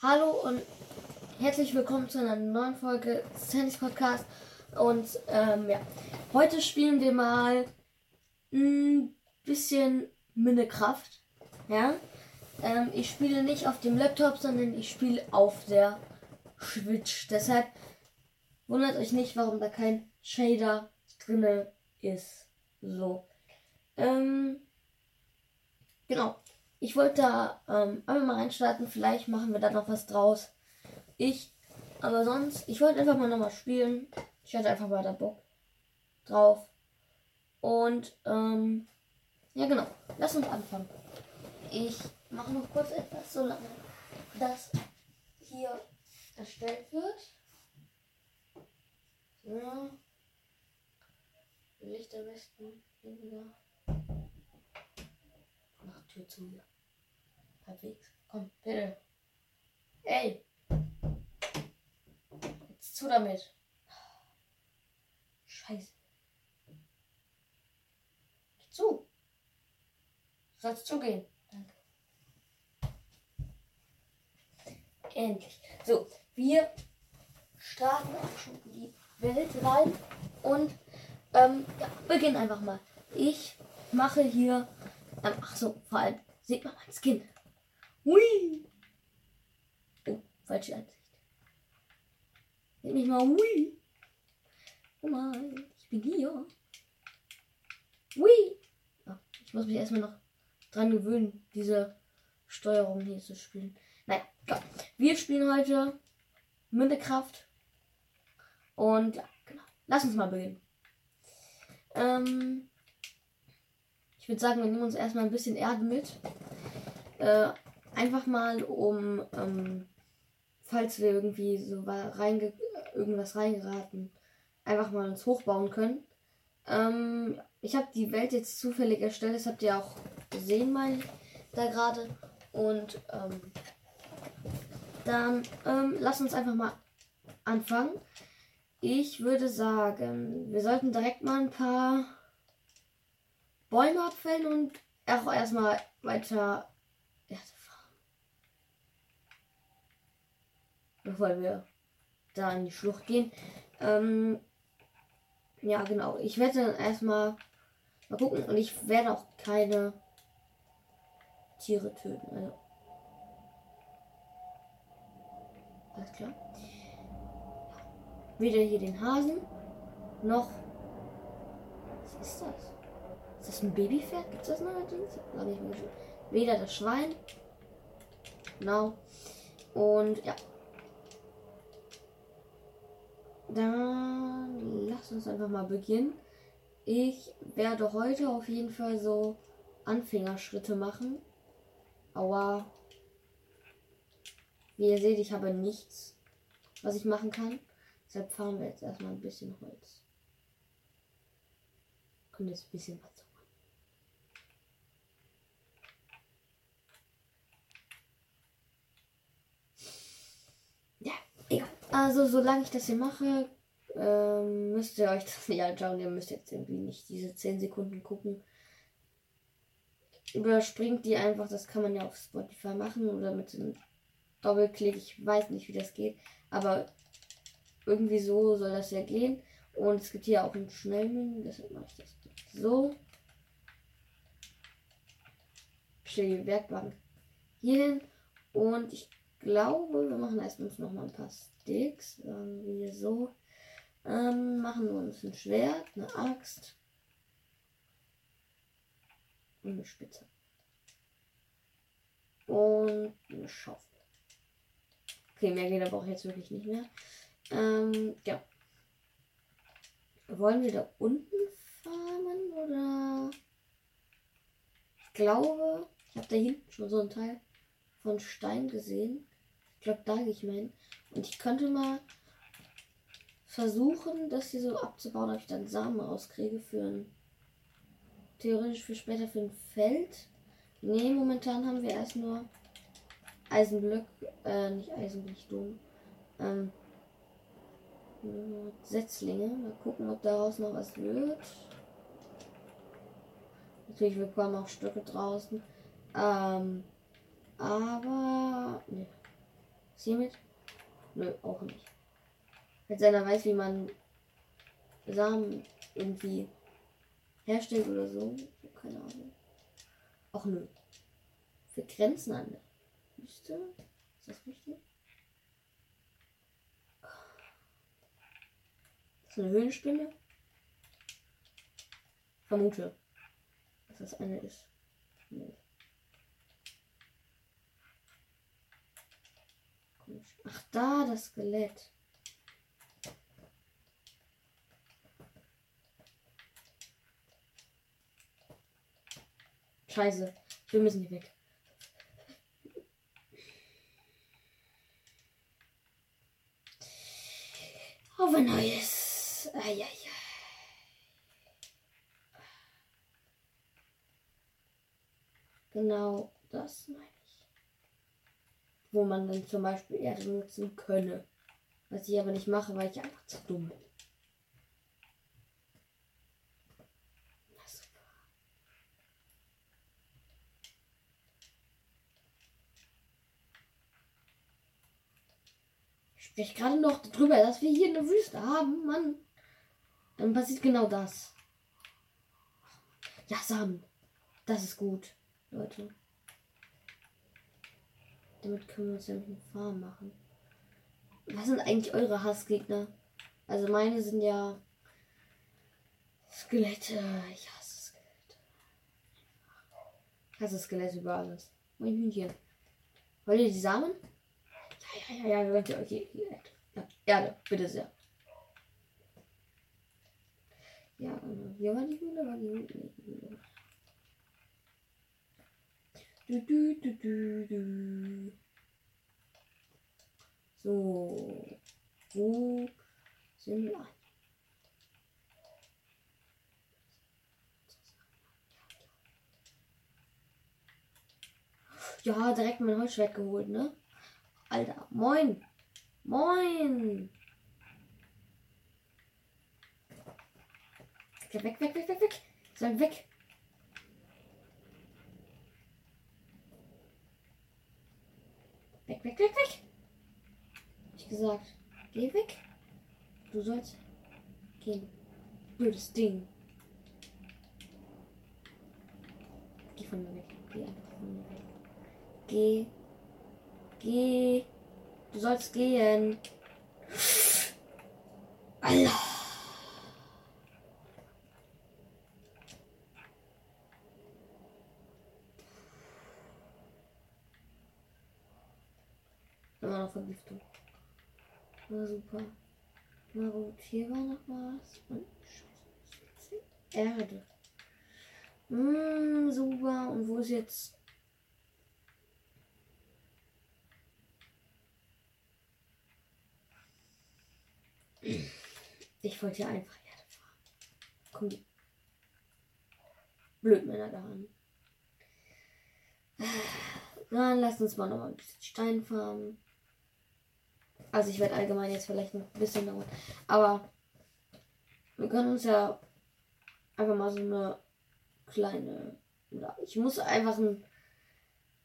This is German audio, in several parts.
Hallo und herzlich willkommen zu einer neuen Folge des Podcast. Und ähm, ja, heute spielen wir mal ein bisschen Minecraft. Ja, ähm, ich spiele nicht auf dem Laptop, sondern ich spiele auf der Switch. Deshalb wundert euch nicht, warum da kein Shader drinne ist. So. Ähm, genau. Ich wollte da ähm, einmal mal reinstarten. Vielleicht machen wir da noch was draus. Ich, aber sonst, ich wollte einfach mal nochmal spielen. Ich hatte einfach mal da Bock drauf. Und, ähm, ja genau. Lass uns anfangen. Ich mache noch kurz etwas, so lange das hier erstellt wird. So. Licht am besten weniger. Tür zu hier. Halbwegs. Komm, bitte. Ey! Jetzt zu damit. Scheiße. Geh zu. Du sollst zugehen. Danke. Endlich. So, wir starten auch schon in die Welt rein und ähm, ja, beginnen einfach mal. Ich mache hier, ähm, ach so, vor allem, seht mal mein Skin. Hui! Oh, falsche Ansicht. Seht mich mal, hui! Oh mein, ich bin hier. Hui! Oh, ich muss mich erstmal noch dran gewöhnen, diese Steuerung hier zu spielen. Nein, klar. Wir spielen heute Minecraft. Und ja, genau. Lass uns mal beginnen. Ähm, ich würde sagen, wir nehmen uns erstmal ein bisschen Erde mit. Äh, einfach mal, um, ähm, falls wir irgendwie so reinge irgendwas reingeraten, einfach mal uns hochbauen können. Ähm, ich habe die Welt jetzt zufällig erstellt, das habt ihr auch gesehen, meine da gerade. Und ähm, dann ähm, lass uns einfach mal anfangen. Ich würde sagen, wir sollten direkt mal ein paar Bäume abfällen und auch erstmal weiter Erde fahren. Bevor wir da in die Schlucht gehen. Ähm, ja, genau. Ich werde dann erstmal mal gucken und ich werde auch keine Tiere töten. Also. Alles klar. Weder hier den Hasen noch. Was ist das? Ist das ein Babypferd? Gibt es das neuerdings? Ich nicht mehr Weder das Schwein. Genau. Und ja. Dann lass uns einfach mal beginnen. Ich werde heute auf jeden Fall so Anfängerschritte machen. Aua. Wie ihr seht, ich habe nichts, was ich machen kann. Deshalb fahren wir jetzt erstmal ein bisschen Holz. Können jetzt ein bisschen was machen. Ja, egal. Also, solange ich das hier mache, ähm, müsst ihr euch das nicht anschauen. Ihr müsst jetzt irgendwie nicht diese 10 Sekunden gucken. Überspringt die einfach, das kann man ja auf Spotify machen oder mit dem Doppelklick. Ich weiß nicht, wie das geht, aber irgendwie so soll das ja gehen. Und es gibt hier auch einen Schnellmenü, deshalb mache ich das so. Die Werkbank hier hin. Und ich glaube, wir machen erstmal noch mal ein paar Sticks. Sagen wir so. Ähm, machen wir uns ein Schwert, eine Axt und eine Spitze. Und eine Schaufel. Okay, mehr geht aber auch jetzt wirklich nicht mehr. Ähm, ja. Wollen wir da unten farmen oder? Ich glaube, ich habe da hinten schon so ein Teil von Stein gesehen. Ich glaube, da gehe ich mal hin. Und ich könnte mal versuchen, das hier so abzubauen, ob ich dann Samen rauskriege für ein. Theoretisch für später für ein Feld. Ne, momentan haben wir erst nur Eisenblöcke, äh, nicht Eisenblöcke, dumm. Ähm, Setzlinge. Mal gucken, ob daraus noch was wird. Natürlich, wir bekommen auch Stücke draußen. Ähm, aber. Ne. Was hiermit? Nö, auch nicht. Wenn einer weiß, wie man Samen irgendwie herstellt oder so. Keine Ahnung. Auch nö. Für Grenzen an der Wüste. Ist das richtig? Das ist eine Höhlenspinne? Vermute. Dass das eine ist. Nee. Ach, da das Skelett. Scheiße. Wir müssen hier weg. Auf ein neues. Eieiei. Genau das ich. Wo man dann zum Beispiel Erde nutzen könne. Was ich aber nicht mache, weil ich einfach zu dumm bin. Spreche gerade noch darüber, dass wir hier eine Wüste haben, Mann. Dann passiert genau das. Ja, Samen. Das ist gut, Leute. Damit können wir uns nämlich eine Farm machen. Was sind eigentlich eure Hassgegner? Also meine sind ja Skelette. Ich hasse Skelette. Ich hasse Skelette über alles. Mein Hühnchen. Wollt ihr die Samen? Ja, ja, ja, ja, Leute, okay. Ja, Erde, bitte sehr. Ja, äh, hier war die Höhle, war die Höhle. Nee, die Höhle. Du, du, du, du, du. So. Wo sind wir? Ja, direkt mein Holzschwert geholt, ne? Alter, moin. Moin. Weg, weg, weg, weg, weg. Sag weg. Weg, weg, weg, weg. Ich gesagt. Geh weg. Du sollst gehen. Blödes Ding. Geh von mir weg. Geh einfach von mir weg. Geh. Geh. Du sollst gehen. Allah. Immer noch Vergiftung. Na super. Na gut, hier war noch was. Und Scheiße. Erde. Mm, super. Und wo ist jetzt. Ich wollte hier einfach Erde fahren. Komm, die Blödmänner da an. Dann lass uns mal noch ein bisschen Stein farmen. Also ich werde allgemein jetzt vielleicht ein bisschen dauern. Aber wir können uns ja einfach mal so eine kleine. Ich muss einfach ein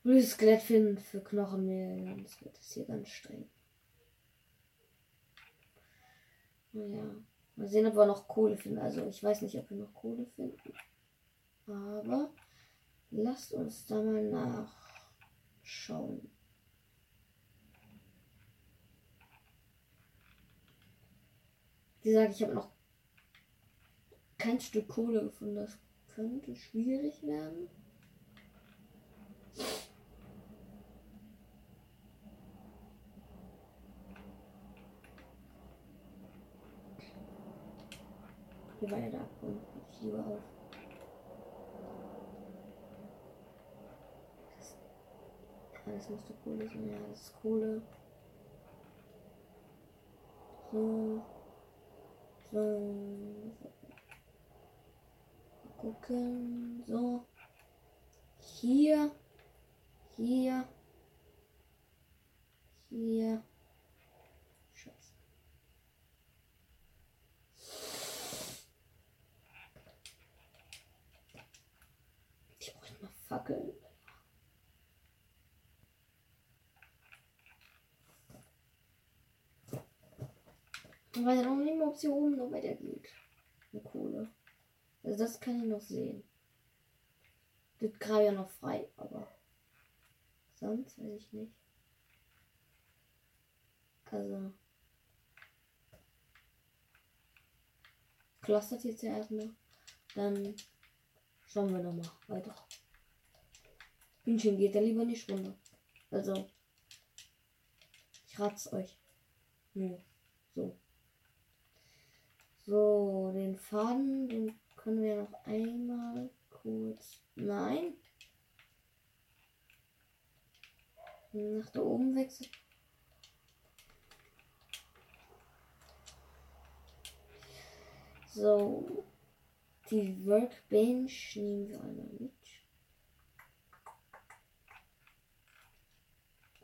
blödes Skelett finden für Knochenmehl. Sonst wird das hier ganz streng. Naja. Mal sehen, ob wir noch Kohle finden. Also ich weiß nicht, ob wir noch Kohle finden. Aber lasst uns da mal nachschauen. Wie gesagt, ich habe noch kein Stück Kohle gefunden. Das könnte schwierig werden. Hier war ja der Abgrund. Ich lieber auf. Das, das müsste Kohle sein. Ja, das ist Kohle. So. Mal gucken. So. Hier. Hier. Hier. Scheiße. Ich brauche mal Fackeln. Und weiß auch nicht mehr, ob sie oben noch weitergeht. Eine Kohle. Also das kann ich noch sehen. Das gerade ja noch frei, aber sonst weiß ich nicht. Also. Clustert jetzt ja erstmal. Dann schauen wir nochmal weiter. Hühnchen geht ja lieber nicht runter. Also. Ich rat's euch. Nur. So. So, den Faden, den können wir noch einmal kurz. Nein. Nach da oben wechseln. So. Die Workbench nehmen wir einmal mit.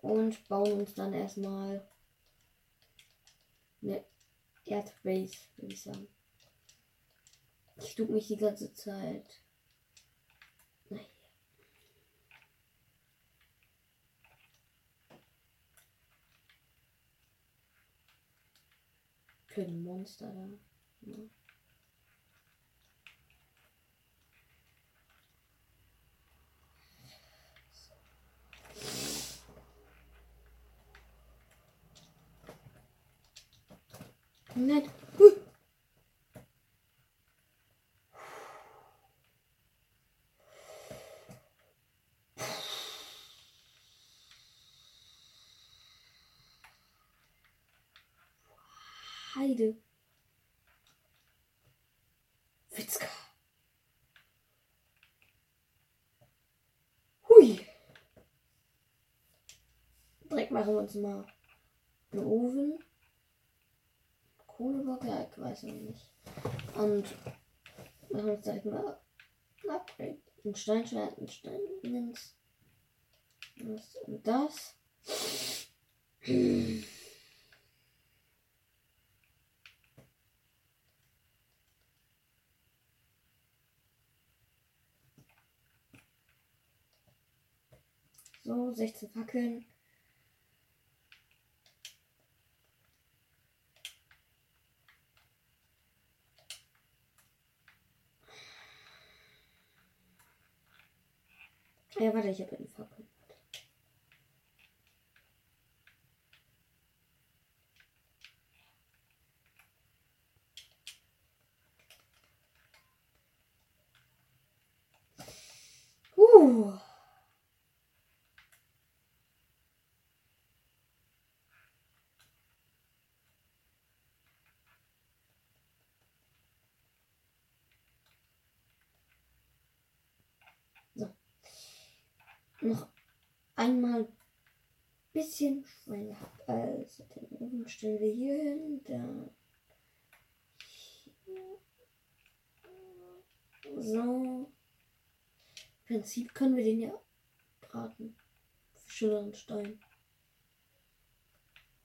Und bauen uns dann erstmal eine Erdbase, würde ich sagen. Ich tue mich die ganze Zeit. Naja. Für ein Monster da. Ja. Nein. Heide. Witzka. Hui. Direkt machen wir uns mal einen Ofen. Kohlebock, ja, ich weiß nicht. Und machen uns direkt mal ein Upgrade. Ein Steinschwert, ein Stein, das und das. So, 16 Fackeln. Ja, warte, ich habe einen Fackel. Uh. Noch einmal ein bisschen gehabt. Also den Ofen stellen wir hier hin. Da. So. Im Prinzip können wir den ja braten. Für schöneren Stein.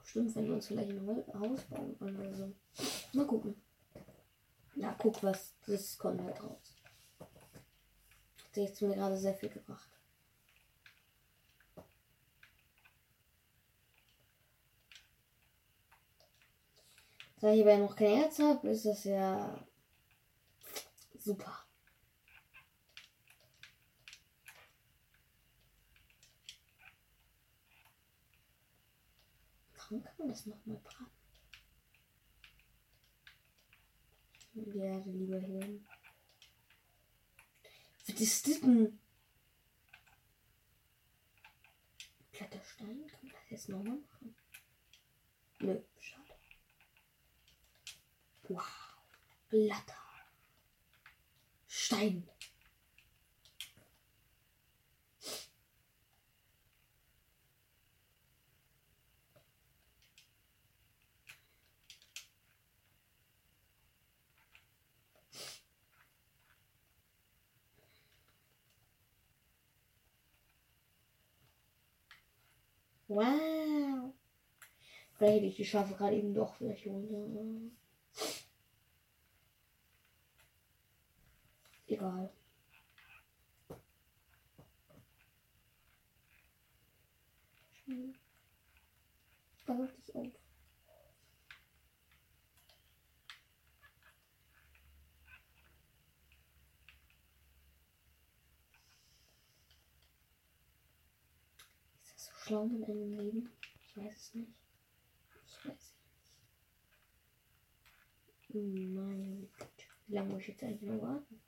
Stimmt, wenn wir uns vielleicht ein Haus bauen wollen oder so. Mal gucken. Ja, guck was. Das kommt halt raus. Hat jetzt mir gerade sehr viel gebracht. Da ich aber noch kein Herz habe, ist das ja super. Warum kann man das nochmal braten? Die Erde lieber hier. Was ist das denn? Kletterstein? Kann man das jetzt nochmal machen? Nö, schade. Wow. Glatter. Stein. Wow. Vielleicht hätte ich die Schafe gerade eben doch vielleicht runter. Egal. Da Pass dich auf. Ist das so schlau mit einem Leben? Ich weiß es nicht. Ich weiß es nicht. Hm, mein Gott. Wie lange muss ich jetzt eigentlich noch warten?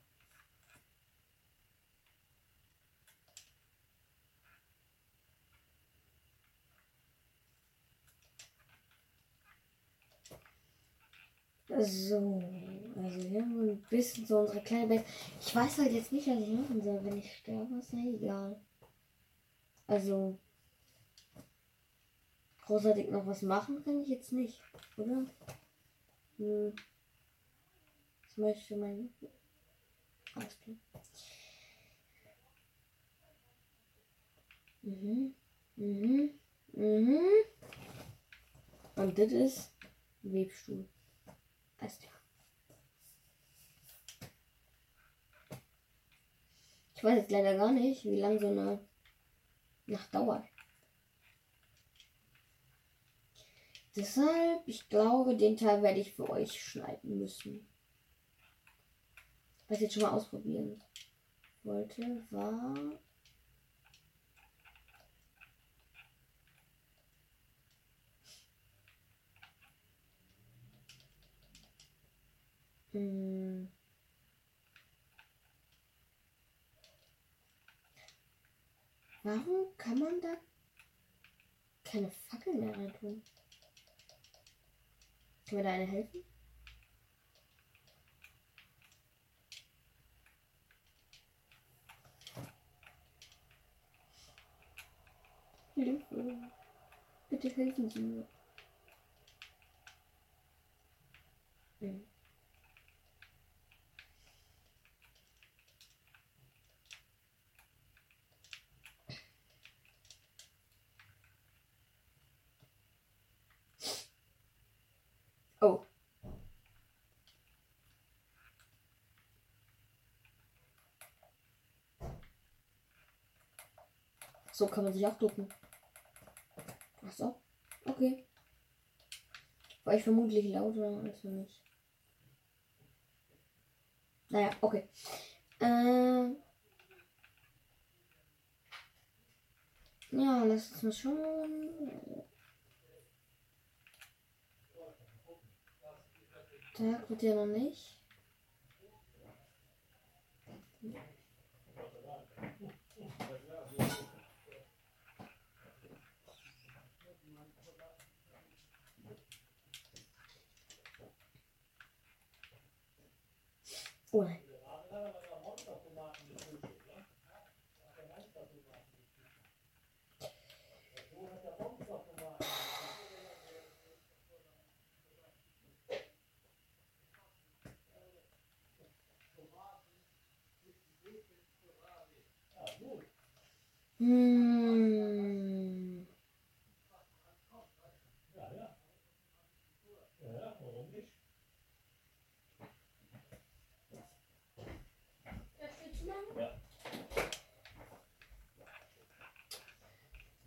So, also wir haben ein bisschen so unsere kleine Welt. Ich weiß halt jetzt nicht, was ich machen soll. Wenn ich sterbe, ist ja egal. Also, großartig noch was machen kann ich jetzt nicht, oder? Hm. Das möchte mein. Klar. Mhm. Mhm. Mhm. Und das ist Webstuhl. Alles klar. Ich weiß jetzt leider gar nicht, wie lange so eine Nacht dauert. Deshalb, ich glaube, den Teil werde ich für euch schneiden müssen. Was ich jetzt schon mal ausprobieren wollte, war. Hm. Warum kann man da keine Fackel mehr reintun? Kann mir da eine helfen? Hilfe. Bitte helfen Sie mir. Hm. Oh. So kann man sich auch ducken. Ach so. Okay. War ich vermutlich lauter als für mich. Naja, okay. Äh, ja, lass uns mal schauen. Tag wird ja noch nicht. Oh nein. Hm.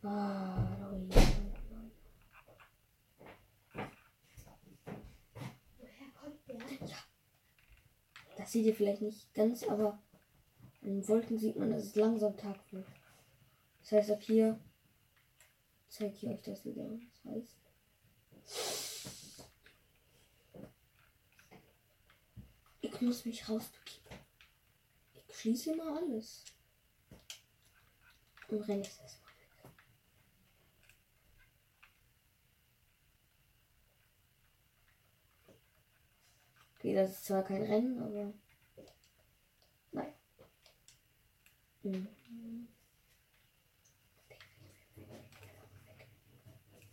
Ah, Leute. Das seht ihr vielleicht nicht ganz, aber in den Wolken sieht man, dass es langsam Tag wird. Das heißt, ab hier zeige ich euch das wieder. Das heißt. Ich muss mich rausbegeben. Ich schließe mal alles. Und renne jetzt erstmal Okay, das ist zwar kein Rennen, aber. Nein. Mhm.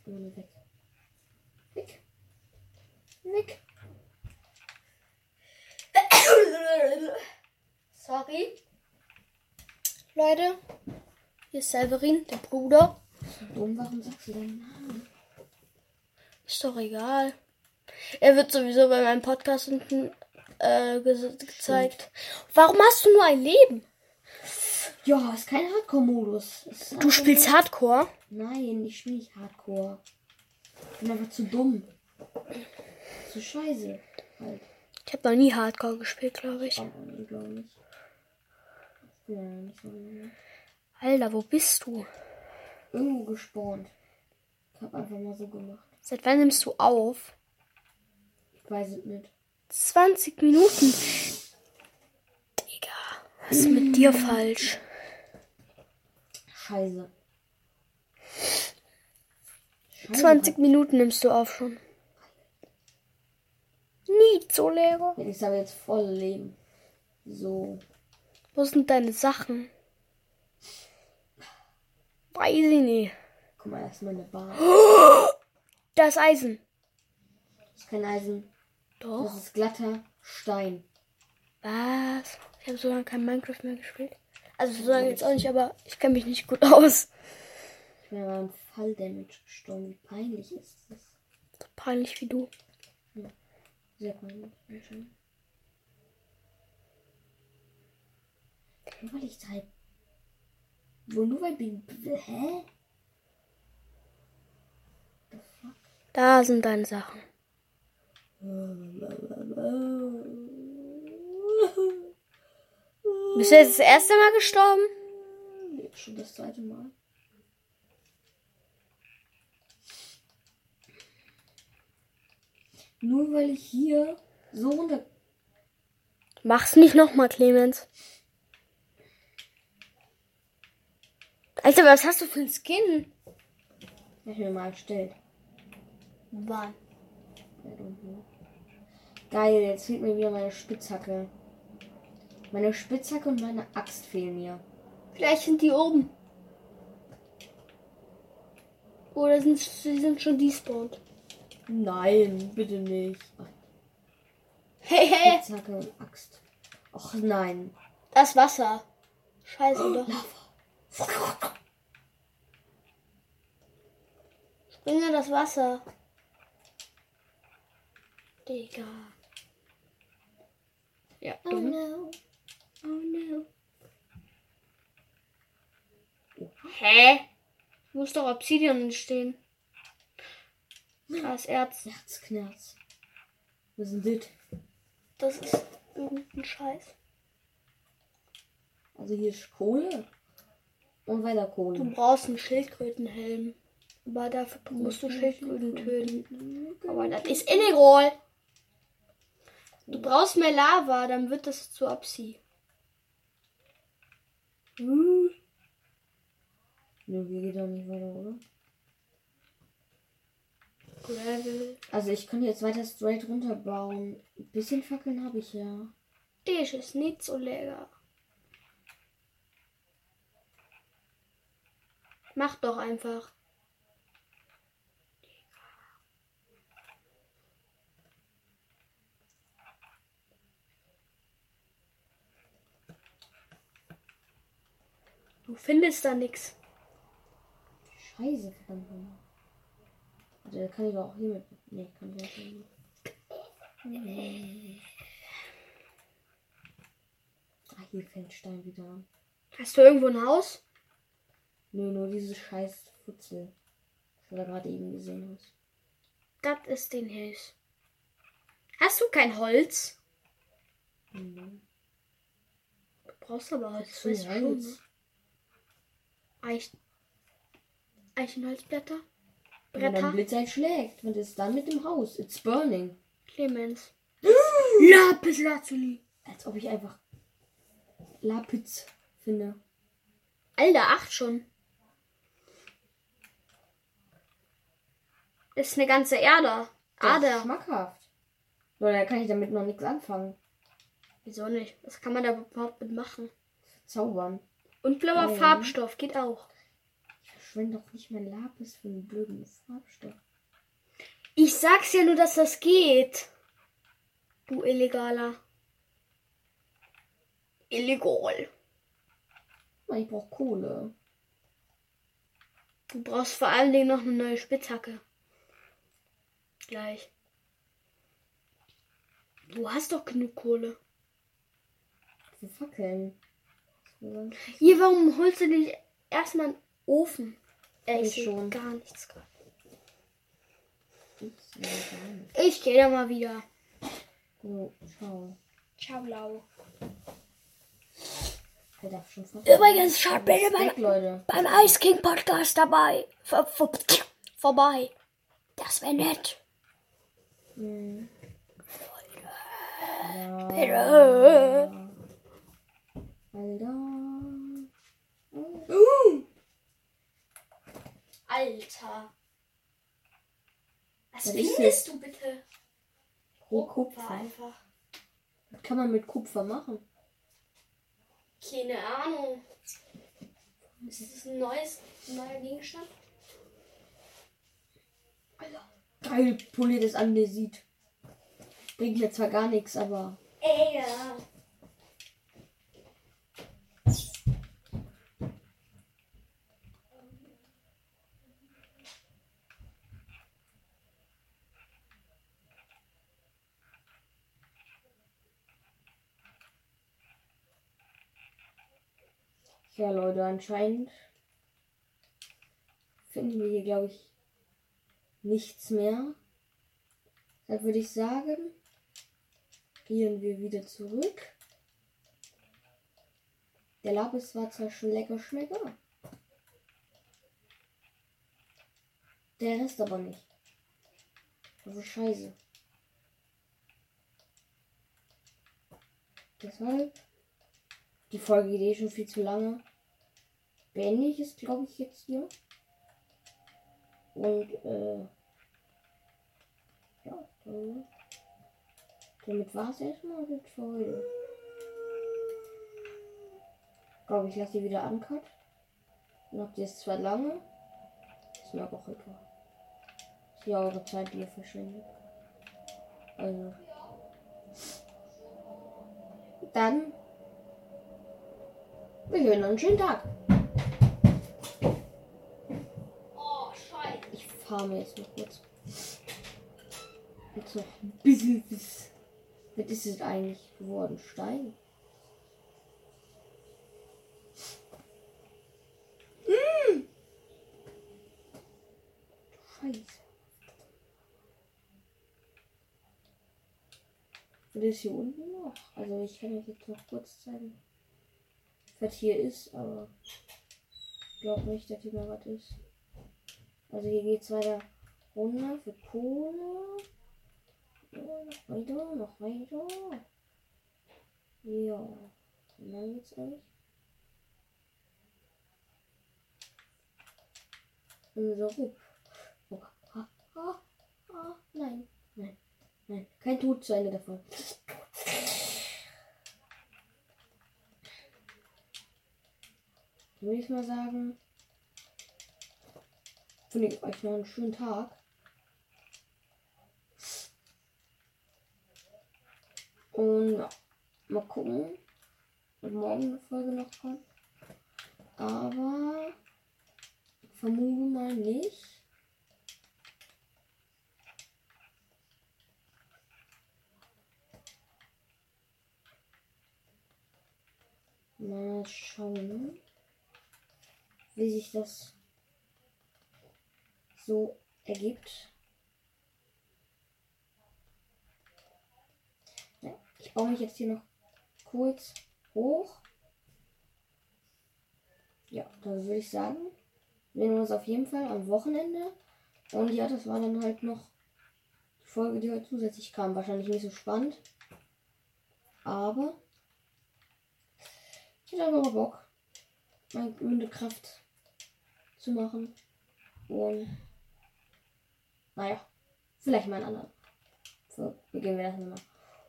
Weg. Weg. Weg. Sorry. Leute, hier ist Severin, der Bruder. Warum sagst du deinen Namen? Ist doch egal. Er wird sowieso bei meinem Podcast unten äh, ge gezeigt. Warum hast du nur ein Leben? Ja, ist kein Hardcore-Modus. Du spielst Hardcore? Nein, ich spiele nicht Hardcore. Ich bin einfach zu dumm. Zu scheiße. Halt. Ich habe noch nie Hardcore gespielt, glaube ich. Ich. Ja nicht so. Alter, wo bist du? irgendwo gespawnt. Ich habe einfach mal so gemacht. Seit wann nimmst du auf? Weiß es nicht. 20 Minuten. Digga, was ist mit dir falsch? Scheiße. Scheiße 20 Minuten nimmst du auf schon. Nie so leer. Ich habe jetzt voll Leben. So. Wo sind deine Sachen? Weiß ich nicht. Guck mal, das ist meine Bar. Da ist Eisen. Das ist kein Eisen. Doch. Das ist glatter Stein. Was? Ich habe so lange kein Minecraft mehr gespielt. Also so lange jetzt auch nicht, aber ich kenne mich nicht gut aus. Ich bin aber im Falldamage gestorben. Wie peinlich ist das? So peinlich wie du. Sehr peinlich. Nur weil ich drei. Wo nur weil ich. Hä? Da sind deine Sachen. Bist du jetzt das erste Mal gestorben? Nee, schon das zweite Mal. Nur weil ich hier so runter. Mach's nicht nochmal, Clemens. Alter, was hast du für ein Skin? Hab ich mir mal erstellt. Wann? Know. Geil, jetzt fehlt mir wieder meine Spitzhacke. Meine Spitzhacke und meine Axt fehlen mir. Vielleicht sind die oben. Oder sind sie sind schon despawned? Nein, bitte nicht. Hey, hey! Spitzhacke und Axt. Och nein. Das Wasser. Scheiße doch. Springe das Wasser. Digga. Ja, Oh dumm. no. Oh no. Hä? Muss doch Obsidian entstehen. Das Erz. Herzknerz. Was ist denn das? Das ist irgendein Scheiß. Also hier ist Kohle. Und weiter Du Kohle. brauchst einen Schildkrötenhelm. Aber dafür musst du Schildkröten töten. Aber das ist illegal. Du brauchst mehr Lava, dann wird das zu Absi. Hm. Nö, hier geht doch nicht weiter, oder? Gravel. Also ich kann jetzt weiter straight runterbauen. Ein bisschen Fackeln habe ich ja. Das ist nicht so lecker. Mach doch einfach. Du findest da nichts. Scheiße, verdammt. nochmal. Also da kann ich doch auch hier mit. Nee, kann ich auch hier mit. Ah, hier fällt Stein wieder an. Hast du irgendwo ein Haus? Nö, nur dieses scheiß Futzel. Das du da gerade eben gesehen hast. Das ist den Hills. Hast du kein Holz? Mhm. Du brauchst aber Holz. Weißt du Holz. Eich Eichenholzblätter? Wenn dann Bretter? Blitz halt schlägt. Und ist dann mit dem Haus. It's burning. Clemens. Lapis Lazuli. Als ob ich einfach Lapis finde. Alter, acht schon. Das ist eine ganze Erde. Das ist Ader. schmackhaft. Oder da kann ich damit noch nichts anfangen. Wieso nicht? Was kann man da überhaupt mit machen? Zaubern. Und blauer Geil. Farbstoff geht auch. Ich verschwende doch nicht mein Lapis für einen blöden Farbstoff. Ich sag's ja nur, dass das geht. Du Illegaler. Illegal. Ich brauche Kohle. Du brauchst vor allen Dingen noch eine neue Spitzhacke. Gleich. Du hast doch genug Kohle. Für Fackeln. Ich- Hier, warum holst du nicht erstmal einen Ofen? Äh, Ich ich schon. gar nichts gerade. Nicht. Ich gehe da mal wieder. So, ciao. Ciao, Lau. Übrigens, schaut bitte Weg, beim, Leute. beim Ice King Podcast dabei. Vor, vor, vorbei. Das wäre nett. Hm. Bitte. Alter. Alter. Was findest du bitte? Pro Kupfer. einfach. Was kann man mit Kupfer machen? Keine Ahnung. Ist das ein neues, neuer Gegenstand? Alter. Geil poliertes Andesit. Bringt jetzt zwar gar nichts, aber. Ey, ja. Ja, Leute, anscheinend finden wir hier, glaube ich, nichts mehr. Dann würde ich sagen, gehen wir wieder zurück. Der Lapis war zwar schon lecker schmecker. Der Rest aber nicht. Also scheiße. Deshalb, die Folge geht eh schon viel zu lange. Beende ich es, glaube ich, jetzt hier. Und, äh, ja, dann, damit war es erstmal mit. Ich glaube, ich lasse die wieder. Dann habt ihr es zwar lange. Ist mir aber auch egal. Ist ja eure Zeit, die ihr verschwendet. Also. Dann. Wir hören noch einen schönen Tag. Oh, scheiße. Ich fahre mir jetzt noch kurz. Jetzt noch ein bisschen bis. Was ist es eigentlich geworden? Stein? Mm. Scheiße. Und ist hier unten noch? Also ich kann euch jetzt noch kurz zeigen, was hier ist, aber ich glaube nicht, dass hier noch was ist. Also hier geht's weiter runter für Kohle. Ja, noch weiter, noch weiter. Ja. Und dann geht's eigentlich. So rup. Oh, ah, ah, ah, nein, nein, nein. Kein Tod zu Ende davon. Dann würde ich mal sagen, finde ich euch noch einen schönen Tag. Und mal gucken, ob morgen eine Folge noch kommt. Aber vermute mal nicht. Mal schauen, wie sich das so ergibt. Ich baue mich jetzt hier noch kurz hoch. Ja, dann würde ich sagen, wir sehen uns auf jeden Fall am Wochenende. Und ja, das war dann halt noch die Folge, die heute zusätzlich kam. Wahrscheinlich nicht so spannend. Aber ich hätte einfach mal Bock, meine grüne Kraft zu machen. Und naja, vielleicht mal einen anderen. So, beginnen wir das nochmal.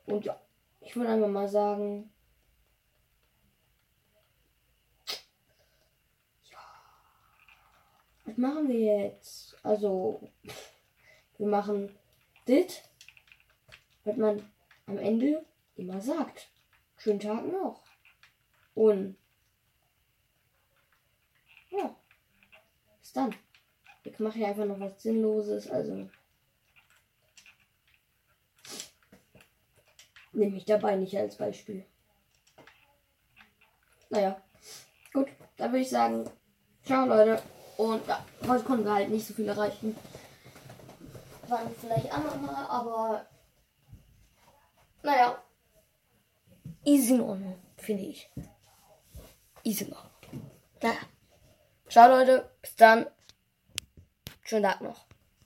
Und ja, ich würde einfach mal sagen. Ja. Was machen wir jetzt? Also, wir machen das, was man am Ende immer sagt. Schönen Tag noch. Und ja, bis dann. Ich mache hier einfach noch was Sinnloses, also nehme mich dabei nicht als Beispiel. Naja, gut, dann würde ich sagen, ciao Leute. Und ja, heute konnten wir halt nicht so viel erreichen. Waren vielleicht andere aber naja, easy in Ordnung, finde ich. easy noch. Naja. Ciao Leute, bis dann. Schönen Tag noch.